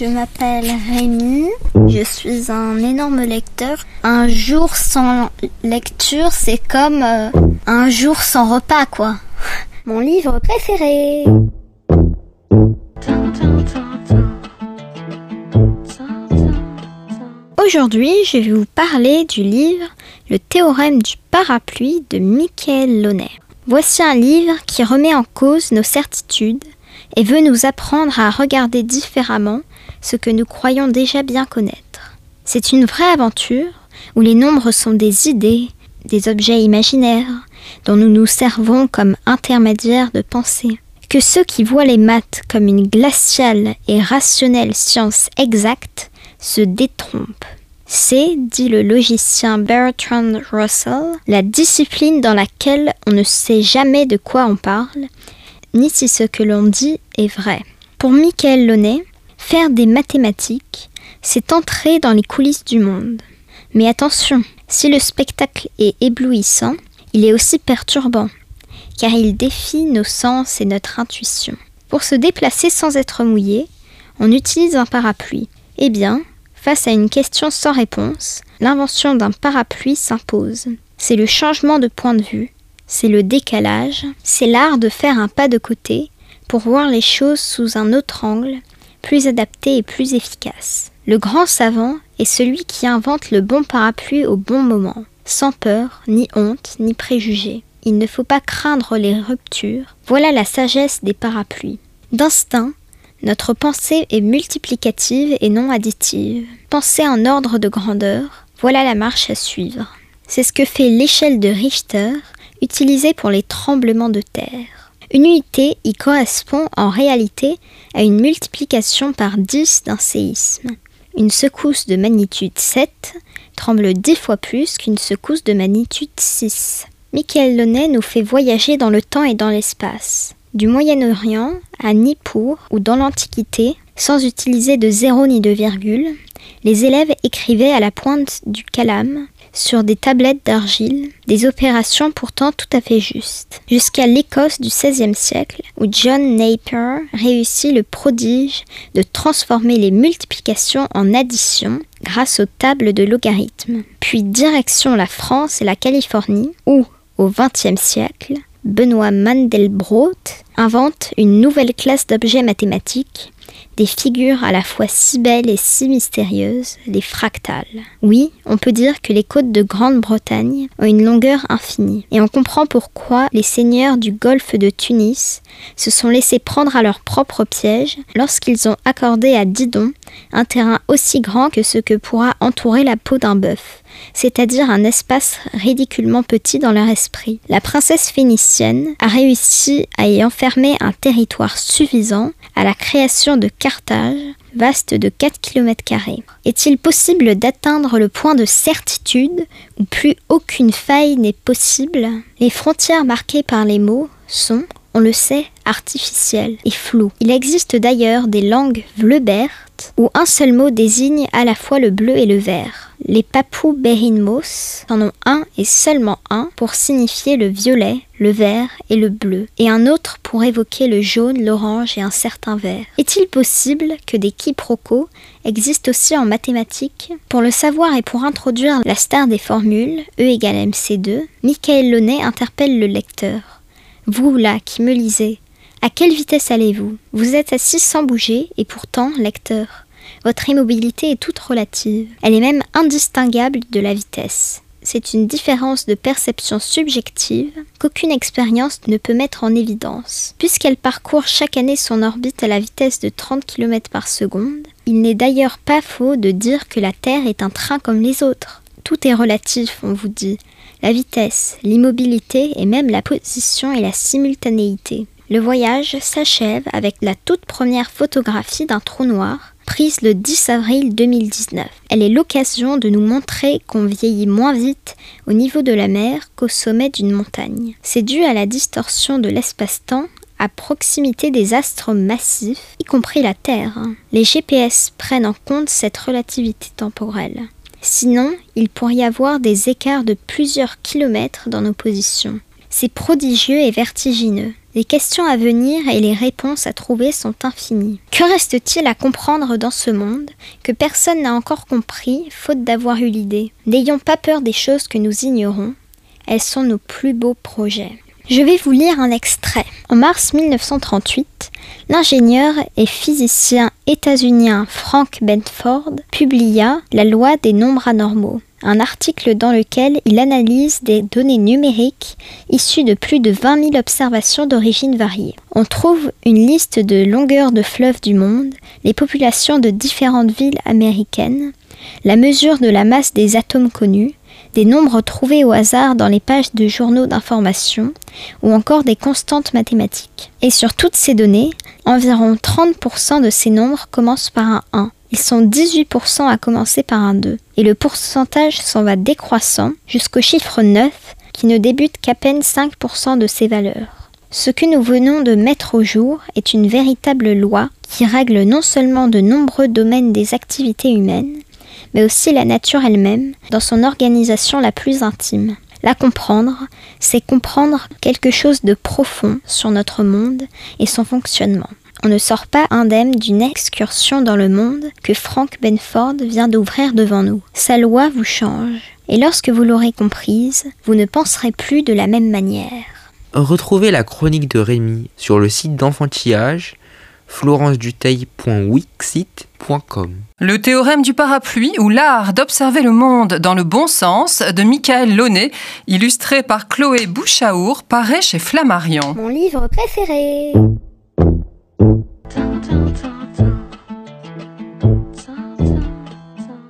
Je m'appelle Rémi, je suis un énorme lecteur. Un jour sans lecture, c'est comme euh, un jour sans repas, quoi. Mon livre préféré. Aujourd'hui, je vais vous parler du livre Le théorème du parapluie de Michael Launay. Voici un livre qui remet en cause nos certitudes et veut nous apprendre à regarder différemment ce que nous croyons déjà bien connaître. C'est une vraie aventure où les nombres sont des idées, des objets imaginaires dont nous nous servons comme intermédiaires de pensée. Que ceux qui voient les maths comme une glaciale et rationnelle science exacte se détrompent. C'est, dit le logicien Bertrand Russell, la discipline dans laquelle on ne sait jamais de quoi on parle, ni si ce que l'on dit est vrai. Pour Michael Launay, faire des mathématiques, c'est entrer dans les coulisses du monde. Mais attention, si le spectacle est éblouissant, il est aussi perturbant, car il défie nos sens et notre intuition. Pour se déplacer sans être mouillé, on utilise un parapluie. Eh bien, Face à une question sans réponse, l'invention d'un parapluie s'impose. C'est le changement de point de vue, c'est le décalage, c'est l'art de faire un pas de côté pour voir les choses sous un autre angle, plus adapté et plus efficace. Le grand savant est celui qui invente le bon parapluie au bon moment, sans peur, ni honte, ni préjugés. Il ne faut pas craindre les ruptures. Voilà la sagesse des parapluies. D'instinct, notre pensée est multiplicative et non additive. Penser en ordre de grandeur, voilà la marche à suivre. C'est ce que fait l'échelle de Richter, utilisée pour les tremblements de terre. Une unité y correspond en réalité à une multiplication par 10 d'un séisme. Une secousse de magnitude 7 tremble 10 fois plus qu'une secousse de magnitude 6. Michael Launay nous fait voyager dans le temps et dans l'espace. Du Moyen-Orient à Nippur ou dans l'Antiquité, sans utiliser de zéro ni de virgule, les élèves écrivaient à la pointe du calame, sur des tablettes d'argile, des opérations pourtant tout à fait justes, jusqu'à l'Écosse du XVIe siècle, où John Napier réussit le prodige de transformer les multiplications en additions grâce aux tables de logarithmes. Puis direction la France et la Californie, où, au XXe siècle, Benoît Mandelbrot invente une nouvelle classe d'objets mathématiques, des figures à la fois si belles et si mystérieuses, les fractales. Oui, on peut dire que les côtes de Grande-Bretagne ont une longueur infinie, et on comprend pourquoi les seigneurs du golfe de Tunis se sont laissés prendre à leur propre piège lorsqu'ils ont accordé à Didon un terrain aussi grand que ce que pourra entourer la peau d'un bœuf, c'est-à-dire un espace ridiculement petit dans leur esprit. La princesse phénicienne a réussi à y enfermer un territoire suffisant à la création de Carthage, vaste de 4 km. Est-il possible d'atteindre le point de certitude où plus aucune faille n'est possible? Les frontières marquées par les mots sont, on le sait, artificielles et floues. Il existe d'ailleurs des langues vleubertes où un seul mot désigne à la fois le bleu et le vert. Les Papous Berinmos en ont un et seulement un pour signifier le violet, le vert et le bleu, et un autre pour évoquer le jaune, l'orange et un certain vert. Est-il possible que des quiproquos existent aussi en mathématiques? Pour le savoir et pour introduire la star des formules, E égale MC2, Michael Launay interpelle le lecteur. Vous là qui me lisez, à quelle vitesse allez-vous? Vous êtes assis sans bouger et pourtant, lecteur, votre immobilité est toute relative. Elle est même indistinguable de la vitesse. C'est une différence de perception subjective qu'aucune expérience ne peut mettre en évidence. Puisqu'elle parcourt chaque année son orbite à la vitesse de 30 km par seconde, il n'est d'ailleurs pas faux de dire que la Terre est un train comme les autres. Tout est relatif, on vous dit. La vitesse, l'immobilité et même la position et la simultanéité. Le voyage s'achève avec la toute première photographie d'un trou noir prise le 10 avril 2019. Elle est l'occasion de nous montrer qu'on vieillit moins vite au niveau de la mer qu'au sommet d'une montagne. C'est dû à la distorsion de l'espace-temps à proximité des astres massifs, y compris la Terre. Les GPS prennent en compte cette relativité temporelle. Sinon, il pourrait y avoir des écarts de plusieurs kilomètres dans nos positions. C'est prodigieux et vertigineux. Les questions à venir et les réponses à trouver sont infinies. Que reste-t-il à comprendre dans ce monde que personne n'a encore compris, faute d'avoir eu l'idée? N'ayons pas peur des choses que nous ignorons, elles sont nos plus beaux projets. Je vais vous lire un extrait. En mars 1938, l'ingénieur et physicien états-unien Frank Benford publia La loi des nombres anormaux, un article dans lequel il analyse des données numériques issues de plus de 20 000 observations d'origine variée. On trouve une liste de longueurs de fleuves du monde, les populations de différentes villes américaines, la mesure de la masse des atomes connus, des nombres trouvés au hasard dans les pages de journaux d'information ou encore des constantes mathématiques. Et sur toutes ces données, environ 30% de ces nombres commencent par un 1. Ils sont 18% à commencer par un 2. Et le pourcentage s'en va décroissant jusqu'au chiffre 9 qui ne débute qu'à peine 5% de ces valeurs. Ce que nous venons de mettre au jour est une véritable loi qui règle non seulement de nombreux domaines des activités humaines, mais aussi la nature elle-même dans son organisation la plus intime. La comprendre, c'est comprendre quelque chose de profond sur notre monde et son fonctionnement. On ne sort pas indemne d'une excursion dans le monde que Frank Benford vient d'ouvrir devant nous. Sa loi vous change, et lorsque vous l'aurez comprise, vous ne penserez plus de la même manière. Retrouvez la chronique de Rémi sur le site d'enfantillage florenceduteil.wixit.com. Le théorème du parapluie ou l'art d'observer le monde dans le bon sens de Michael Launay, illustré par Chloé Bouchaour, paraît chez Flammarion. Mon livre préféré.